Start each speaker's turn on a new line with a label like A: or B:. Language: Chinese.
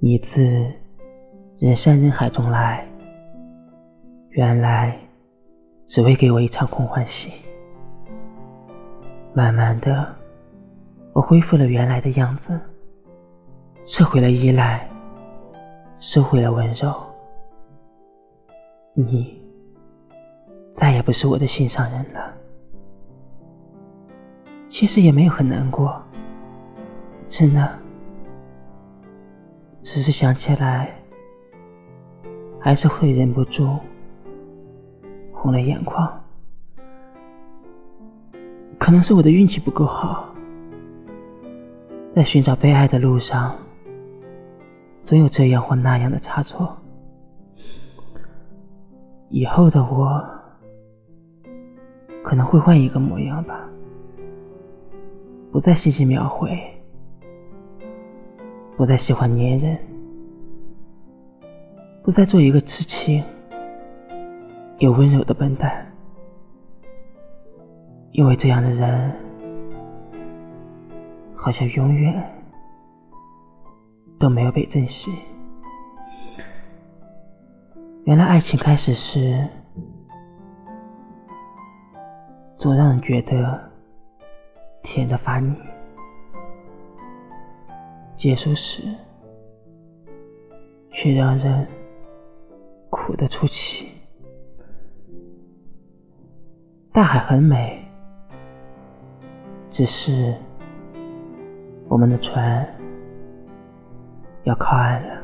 A: 你自人山人海中来，原来只为给我一场空欢喜。慢慢的，我恢复了原来的样子，撤回了依赖，收回了温柔。你再也不是我的心上人了。其实也没有很难过，真的，只是想起来，还是会忍不住红了眼眶。可能是我的运气不够好，在寻找被爱的路上，总有这样或那样的差错。以后的我，可能会换一个模样吧。不再细细描绘，不再喜欢粘人，不再做一个痴情又温柔的笨蛋，因为这样的人好像永远都没有被珍惜。原来爱情开始时，总让人觉得。甜的发腻，结束时却让人苦得出奇。大海很美，只是我们的船要靠岸了。